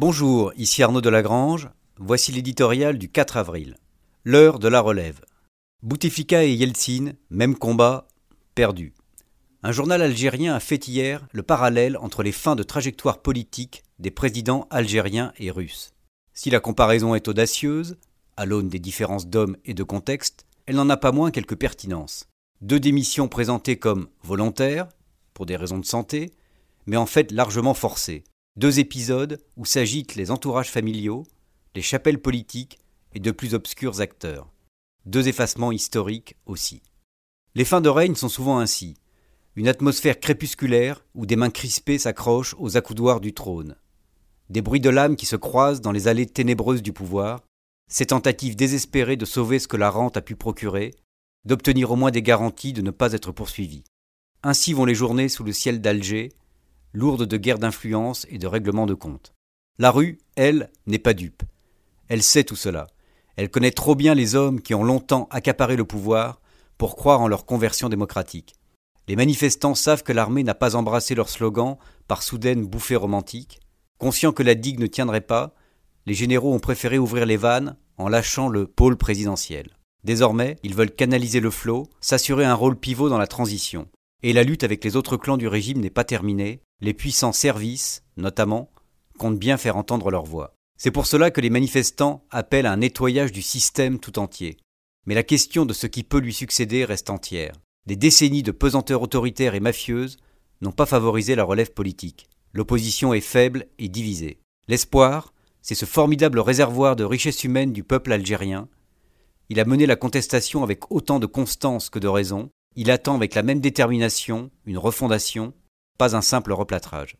Bonjour, ici Arnaud Delagrange. Voici l'éditorial du 4 avril. L'heure de la relève. Bouteflika et Yeltsin, même combat, perdu. Un journal algérien a fait hier le parallèle entre les fins de trajectoire politique des présidents algériens et russes. Si la comparaison est audacieuse, à l'aune des différences d'hommes et de contexte, elle n'en a pas moins quelques pertinences. Deux démissions présentées comme volontaires, pour des raisons de santé, mais en fait largement forcées. Deux épisodes où s'agitent les entourages familiaux, les chapelles politiques et de plus obscurs acteurs. Deux effacements historiques aussi. Les fins de règne sont souvent ainsi. Une atmosphère crépusculaire où des mains crispées s'accrochent aux accoudoirs du trône. Des bruits de lames qui se croisent dans les allées ténébreuses du pouvoir, ces tentatives désespérées de sauver ce que la rente a pu procurer, d'obtenir au moins des garanties de ne pas être poursuivi. Ainsi vont les journées sous le ciel d'Alger, lourde de guerres d'influence et de règlements de comptes. La rue, elle, n'est pas dupe. Elle sait tout cela. Elle connaît trop bien les hommes qui ont longtemps accaparé le pouvoir pour croire en leur conversion démocratique. Les manifestants savent que l'armée n'a pas embrassé leur slogan par soudaine bouffée romantique. Conscients que la digue ne tiendrait pas, les généraux ont préféré ouvrir les vannes en lâchant le pôle présidentiel. Désormais, ils veulent canaliser le flot, s'assurer un rôle pivot dans la transition. Et la lutte avec les autres clans du régime n'est pas terminée, les puissants services, notamment, comptent bien faire entendre leur voix. C'est pour cela que les manifestants appellent à un nettoyage du système tout entier. Mais la question de ce qui peut lui succéder reste entière. Des décennies de pesanteur autoritaire et mafieuse n'ont pas favorisé la relève politique. L'opposition est faible et divisée. L'espoir, c'est ce formidable réservoir de richesse humaine du peuple algérien. Il a mené la contestation avec autant de constance que de raison. Il attend avec la même détermination une refondation, pas un simple replâtrage.